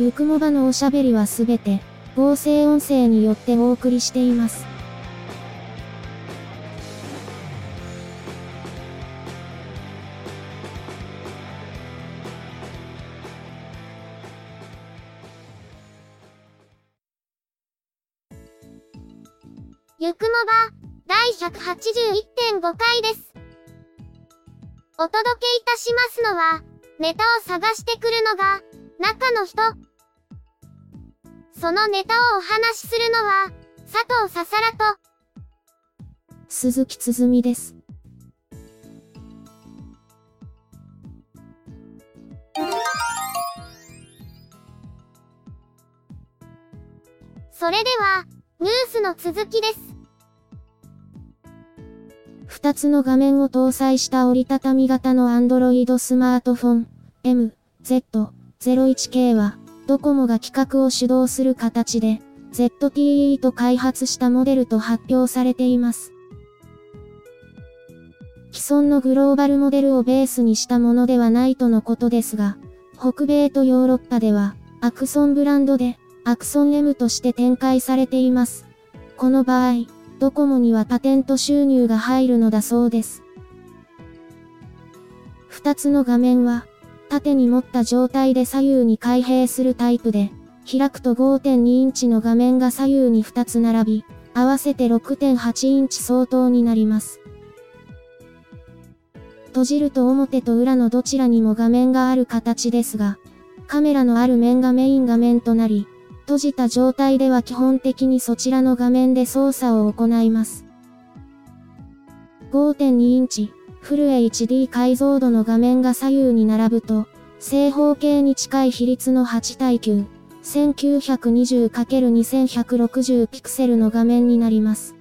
ゆくもばのおしゃべりはすべて、合成音声によってお送りしています。ゆくもば、第181.5回です。お届けいたしますのは、ネタを探してくるのが、中の人。そのネタをお話しするのは、佐藤ささらと、鈴木つづみです。それでは、ニュースの続きです。2つの画面を搭載した折りたたみ型の Android スマートフォン MZ01K は、ドコモが企画を主導する形で、ZTE と開発したモデルと発表されています。既存のグローバルモデルをベースにしたものではないとのことですが、北米とヨーロッパでは、アクソンブランドで、アクソン M として展開されています。この場合、ドコモにはパテント収入が入るのだそうです。二つの画面は、縦に持った状態で左右に開閉するタイプで、開くと5.2インチの画面が左右に2つ並び、合わせて6.8インチ相当になります。閉じると表と裏のどちらにも画面がある形ですが、カメラのある面がメイン画面となり、閉じた状態では基本的にそちらの画面で操作を行います。5.2インチ、フル HD 解像度の画面が左右に並ぶと、正方形に近い比率の8対9、1920×2160 ピクセルの画面になります。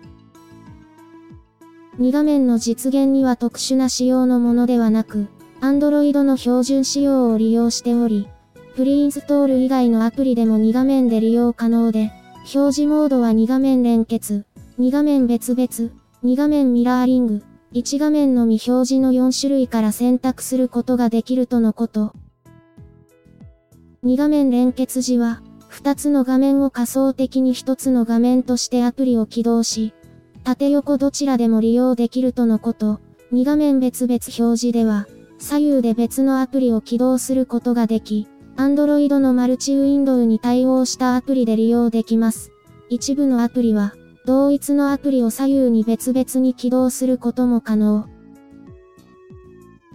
2画面の実現には特殊な仕様のものではなく、Android の標準仕様を利用しており、プリインストール以外のアプリでも2画面で利用可能で、表示モードは2画面連結、2画面別々、2画面ミラーリング、1画面のみ表示の4種類から選択することができるとのこと。2画面連結時は、2つの画面を仮想的に1つの画面としてアプリを起動し、縦横どちらでも利用できるとのこと。2画面別々表示では、左右で別のアプリを起動することができ、Android のマルチウィンドウに対応したアプリで利用できます。一部のアプリは、同一のアプリを左右に別々に起動することも可能。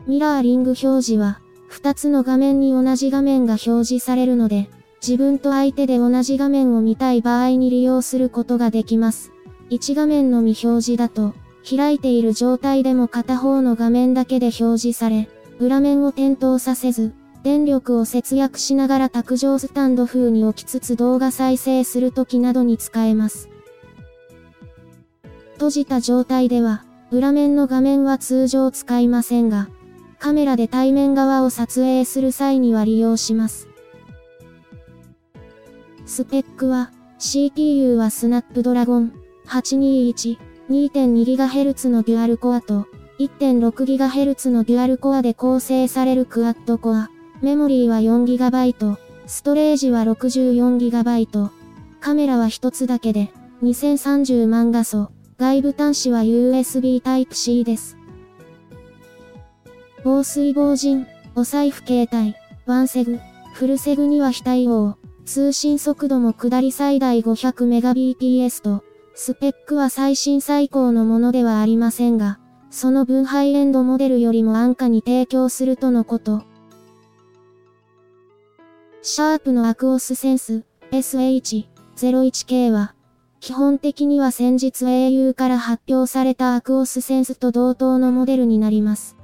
ミラーリング表示は、2つの画面に同じ画面が表示されるので、自分と相手で同じ画面を見たい場合に利用することができます。1画面のみ表示だと、開いている状態でも片方の画面だけで表示され、裏面を点灯させず、電力を節約しながら卓上スタンド風に置きつつ動画再生するときなどに使えます。閉じた状態では、裏面の画面は通常使いませんが、カメラで対面側を撮影する際には利用します。スペックは、CPU はスナップドラゴン821 2.2GHz のデュアルコアと 1.6GHz のデュアルコアで構成されるクワッドコア。メモリーは 4GB、ストレージは 64GB、カメラは一つだけで、2030万画素、外部端子は USB Type-C です。防水防塵、お財布携帯、ワンセグ、フルセグには非対応、通信速度も下り最大 500Mbps と、スペックは最新最高のものではありませんが、その分ハイエンドモデルよりも安価に提供するとのこと。シャープのアクオスセンス SH01K は、基本的には先日 au から発表されたアクオスセンスと同等のモデルになります。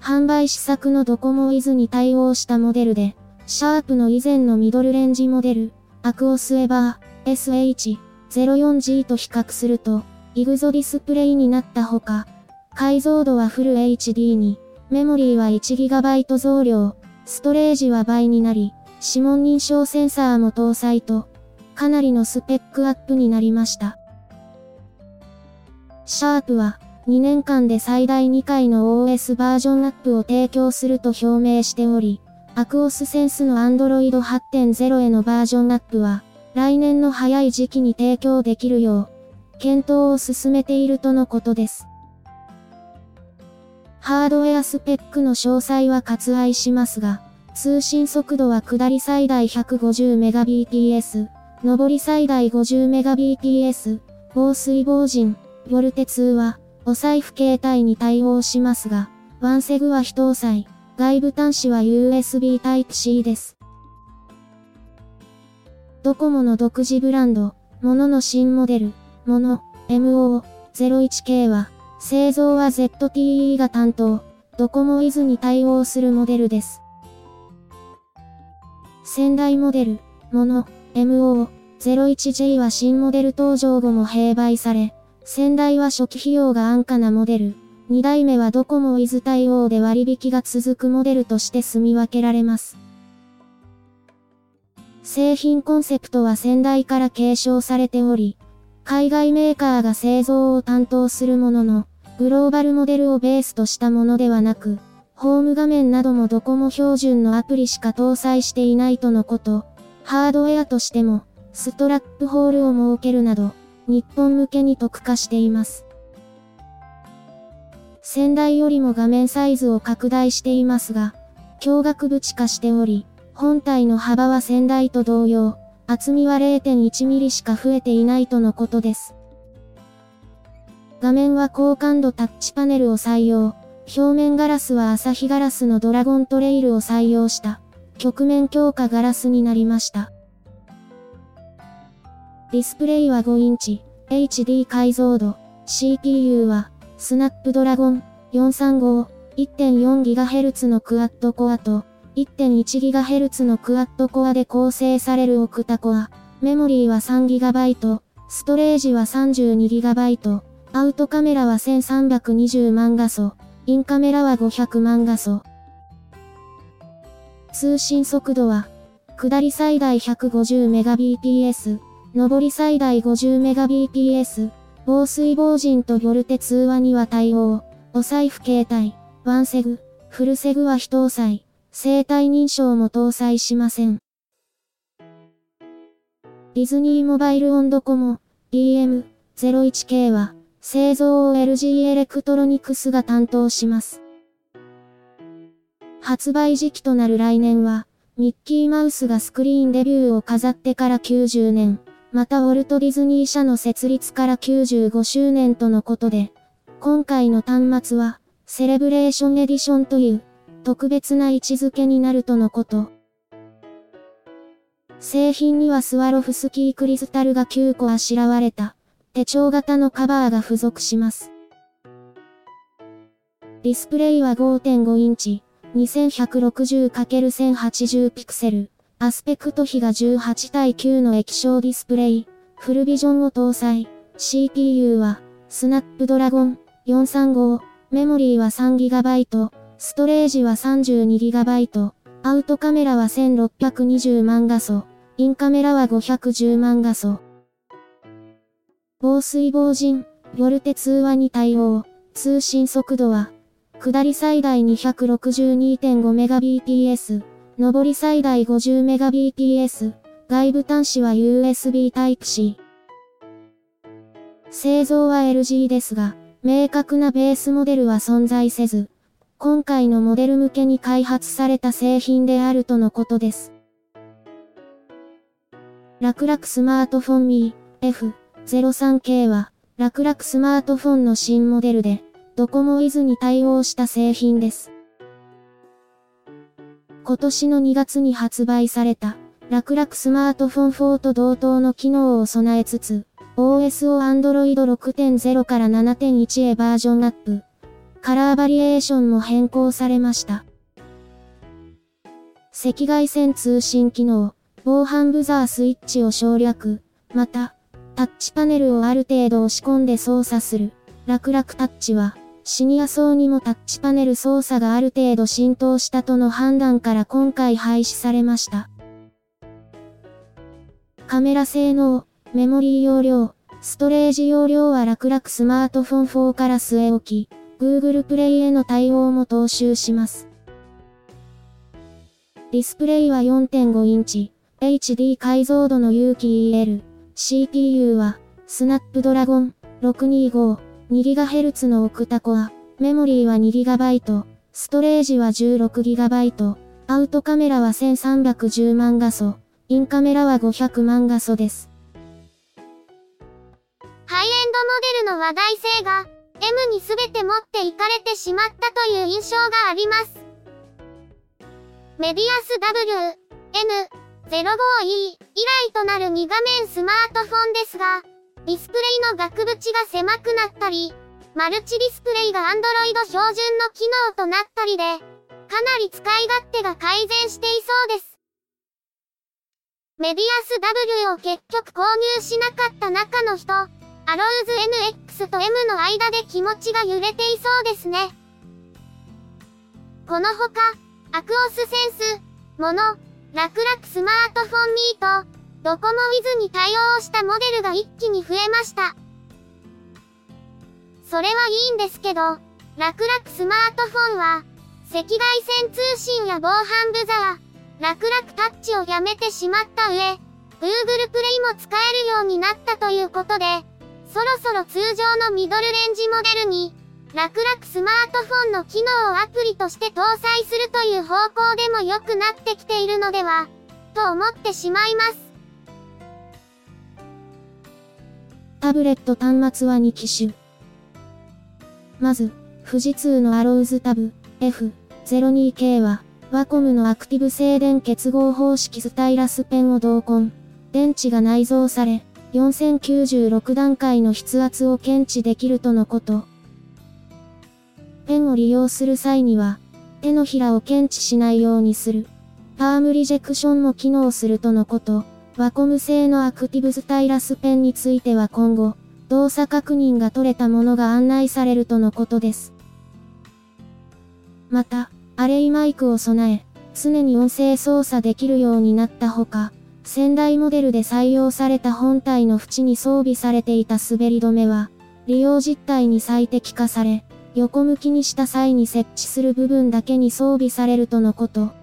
販売試作のドコモイズに対応したモデルで、シャープの以前のミドルレンジモデル、アクオスエバー SH04G と比較すると、イグゾディスプレイになったほか、解像度はフル HD に、メモリーは 1GB 増量、ストレージは倍になり、指紋認証センサーも搭載と、かなりのスペックアップになりました。シャープは、2年間で最大2回の OS バージョンアップを提供すると表明しており、アクオスセンスの Android 8.0へのバージョンアップは、来年の早い時期に提供できるよう、検討を進めているとのことです。ハードウェアスペックの詳細は割愛しますが、通信速度は下り最大 150Mbps、上り最大 50Mbps、防水防塵、ボルテ通話、お財布携帯に対応しますが、ワンセグは非搭載、外部端子は USB Type-C です。ドコモの独自ブランド、モノの新モデル、モノ、MO01K は、製造は ZTE が担当、ドコモイズに対応するモデルです。先代モデル、モノ、MO01J は新モデル登場後も併売され、先代は初期費用が安価なモデル、2代目はドコモイズ対応で割引が続くモデルとして住み分けられます。製品コンセプトは先代から継承されており、海外メーカーが製造を担当するものの、グローバルモデルをベースとしたものではなく、ホーム画面などもドコモ標準のアプリしか搭載していないとのこと。ハードウェアとしても、ストラップホールを設けるなど、日本向けに特化しています。先代よりも画面サイズを拡大していますが、驚愕部地化しており、本体の幅は先代と同様、厚みは 0.1mm しか増えていないとのことです。画面は高感度タッチパネルを採用。表面ガラスは朝日ガラスのドラゴントレイルを採用した。曲面強化ガラスになりました。ディスプレイは5インチ。HD 解像度。CPU は、スナップドラゴン435。1.4GHz のクワッドコアと、1.1GHz のクワッドコアで構成されるオクタコア。メモリーは 3GB。ストレージは 32GB。アウトカメラは1320万画素。インカメラは500万画素。通信速度は、下り最大 150Mbps、上り最大 50Mbps、防水防塵とボルテ通話には対応、お財布携帯、ワンセグ、フルセグは非搭載、生体認証も搭載しません。ディズニーモバイルオンドコモ DM01K は、製造を LG エレクトロニクスが担当します。発売時期となる来年は、ミッキーマウスがスクリーンデビューを飾ってから90年、またウォルト・ディズニー社の設立から95周年とのことで、今回の端末は、セレブレーションエディションという、特別な位置づけになるとのこと。製品にはスワロフスキークリスタルが9個あしらわれた。手帳型のカバーが付属します。ディスプレイは5.5インチ、2160×1080 ピクセル、アスペクト比が18対9の液晶ディスプレイ、フルビジョンを搭載、CPU は、スナップドラゴン435、メモリーは 3GB、ストレージは 32GB、アウトカメラは1620万画素、インカメラは510万画素。防水防塵、ボルテ通話に対応、通信速度は、下り最大 262.5Mbps、上り最大 50Mbps、外部端子は USB Type-C。製造は LG ですが、明確なベースモデルは存在せず、今回のモデル向けに開発された製品であるとのことです。楽々スマートフォンミー F 03系は、楽々スマートフォンの新モデルで、ドコモイズに対応した製品です。今年の2月に発売された、楽々スマートフォン4と同等の機能を備えつつ、OS を Android 6.0から7.1へバージョンアップ。カラーバリエーションも変更されました。赤外線通信機能、防犯ブザースイッチを省略、また、タッチパネルをある程度押し込んで操作する、楽々タッチは、シニア層にもタッチパネル操作がある程度浸透したとの判断から今回廃止されました。カメラ性能、メモリー容量、ストレージ容量は楽々スマートフォン4から据え置き、Google Play への対応も踏襲します。ディスプレイは4.5インチ、HD 解像度の有機 EL、CPU は、スナップドラゴン625、2GHz のオクタコア、メモリーは 2GB、ストレージは 16GB、アウトカメラは1310万画素、インカメラは500万画素です。ハイエンドモデルの話題性が M に全て持っていかれてしまったという印象があります。メディアス W、N、05E 以来となる2画面スマートフォンですが、ディスプレイの額縁が狭くなったり、マルチディスプレイが Android 標準の機能となったりで、かなり使い勝手が改善していそうです。メディアス W を結局購入しなかった中の人、アローズ NX と M の間で気持ちが揺れていそうですね。このほか、アクオスセンス、モノ、楽々スマートフォンミート、ドコモウィズに対応したモデルが一気に増えました。それはいいんですけど、楽々スマートフォンは、赤外線通信や防犯ブザー、楽々タッチをやめてしまった上、Google プレイも使えるようになったということで、そろそろ通常のミドルレンジモデルに、楽々スマートフォンの機能をアプリとして搭載するという方向でも良くなってきているのでは、と思ってしまいます。タブレット端末は2機種。まず、富士通のアローズタブ F02K は、ワコムのアクティブ静電結合方式スタイラスペンを同梱。電池が内蔵され、4096段階の筆圧を検知できるとのこと。ペンを利用する際には、手のひらを検知しないようにする。パームリジェクションも機能するとのこと。ワコム製のアクティブスタイラスペンについては今後、動作確認が取れたものが案内されるとのことです。また、アレイマイクを備え、常に音声操作できるようになったほか、先代モデルで採用された本体の縁に装備されていた滑り止めは、利用実態に最適化され、横向きにした際に設置する部分だけに装備されるとのこと。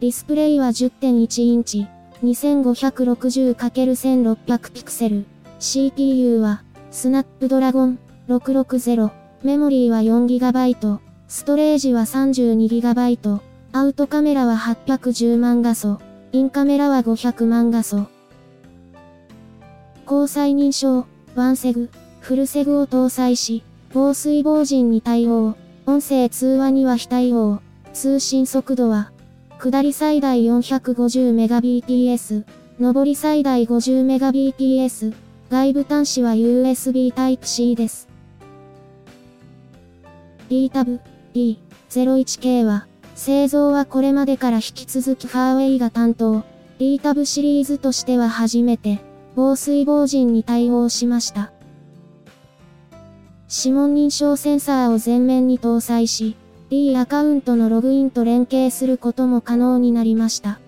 ディスプレイは10.1インチ、2560×1600 ピクセル。CPU は、スナップドラゴン660。メモリーは 4GB。ストレージは 32GB。アウトカメラは810万画素。インカメラは500万画素。交際認証、ワンセグ、フルセグを搭載し、防水防塵に対応、音声通話には非対応、通信速度は、下り最大 450Mbps、上り最大 50Mbps、外部端子は USB Type-C です。D タブ D01K は、製造はこれまでから引き続きファーウェイが担当、D タブシリーズとしては初めて、防水防塵に対応しました。指紋認証センサーを前面に搭載し、D アカウントのログインと連携することも可能になりました。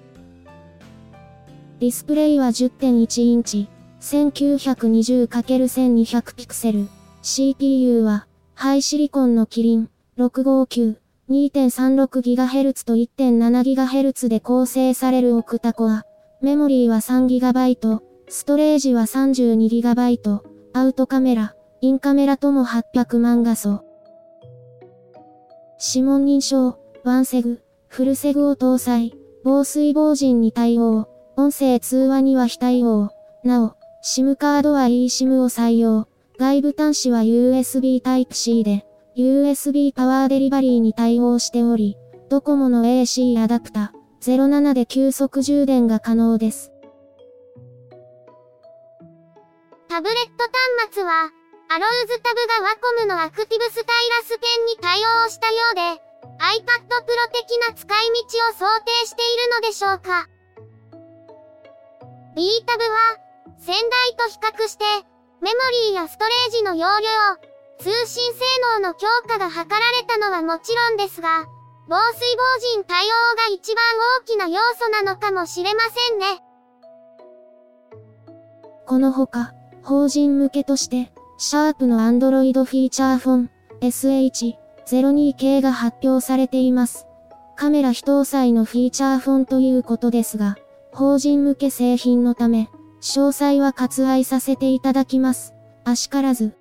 ディスプレイは10.1インチ、1920×1200 ピクセル。CPU は、ハイシリコンのキリン659。2.36GHz と 1.7GHz で構成されるオクタコア。メモリーは 3GB、ストレージは 32GB、アウトカメラ、インカメラとも800万画素。指紋認証、ワンセグ、フルセグを搭載、防水防塵に対応、音声通話には非対応。なお、SIM カードは eSIM を採用。外部端子は USB Type-C で、USB パワーデリバリーに対応しており、ドコモの AC アダプタ07で急速充電が可能です。タブレット端末はアローズタブがワコムのアクティブスタイラスペンに対応したようで、iPad Pro 的な使い道を想定しているのでしょうか。B タブは、先代と比較して、メモリーやストレージの容量、通信性能の強化が図られたのはもちろんですが、防水防塵対応が一番大きな要素なのかもしれませんね。このほか、法人向けとして、シャープの Android フィーチャーフォン SH02 系が発表されています。カメラ非搭載のフィーチャーフォンということですが、法人向け製品のため、詳細は割愛させていただきます。あしからず。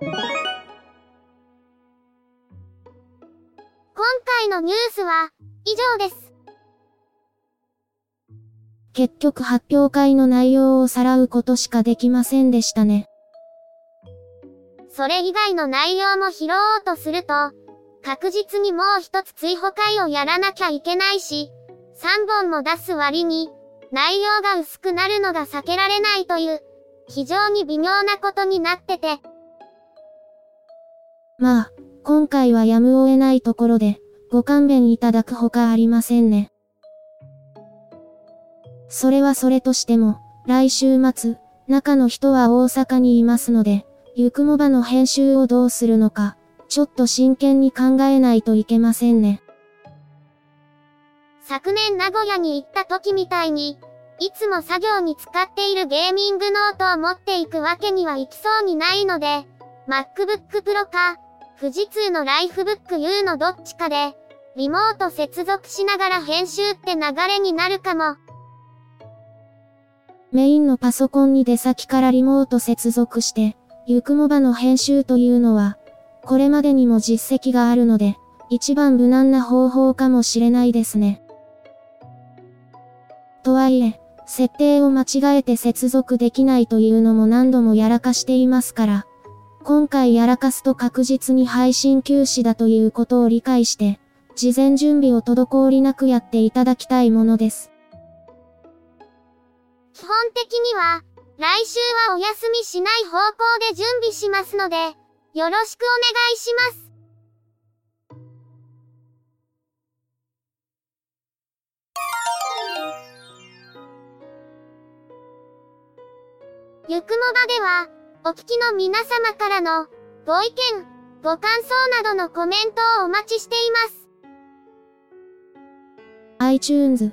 今回のニュースは以上です。結局発表会の内容をさらうことしかできませんでしたね。それ以外の内容も拾おうとすると、確実にもう一つ追放会をやらなきゃいけないし、3本も出す割に、内容が薄くなるのが避けられないという、非常に微妙なことになってて、まあ、今回はやむを得ないところで、ご勘弁いただくほかありませんね。それはそれとしても、来週末、中の人は大阪にいますので、ゆくもばの編集をどうするのか、ちょっと真剣に考えないといけませんね。昨年名古屋に行った時みたいに、いつも作業に使っているゲーミングノートを持っていくわけにはいきそうにないので、MacBook Pro か、富士通のライフブック U のどっちかで、リモート接続しながら編集って流れになるかも。メインのパソコンに出先からリモート接続して、ゆくもばの編集というのは、これまでにも実績があるので、一番無難な方法かもしれないですね。とはいえ、設定を間違えて接続できないというのも何度もやらかしていますから、今回やらかすと確実に配信休止だということを理解して、事前準備を滞りなくやっていただきたいものです。基本的には、来週はお休みしない方向で準備しますので、よろしくお願いします。ゆくもばでは、お聞きの皆様からのご意見、ご感想などのコメントをお待ちしています。iTunes、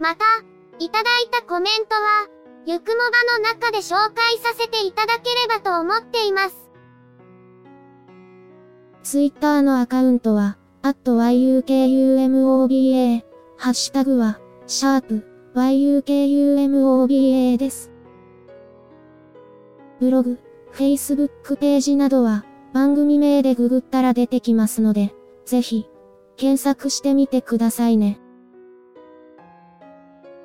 また、いただいたコメントは、ゆくもばの中で紹介させていただければと思っています。ツイッターのアカウントは、at yukumoba、ハッシュタグは、シャープ yukumoba です。ブログ、Facebook ページなどは番組名でググったら出てきますので、ぜひ検索してみてくださいね。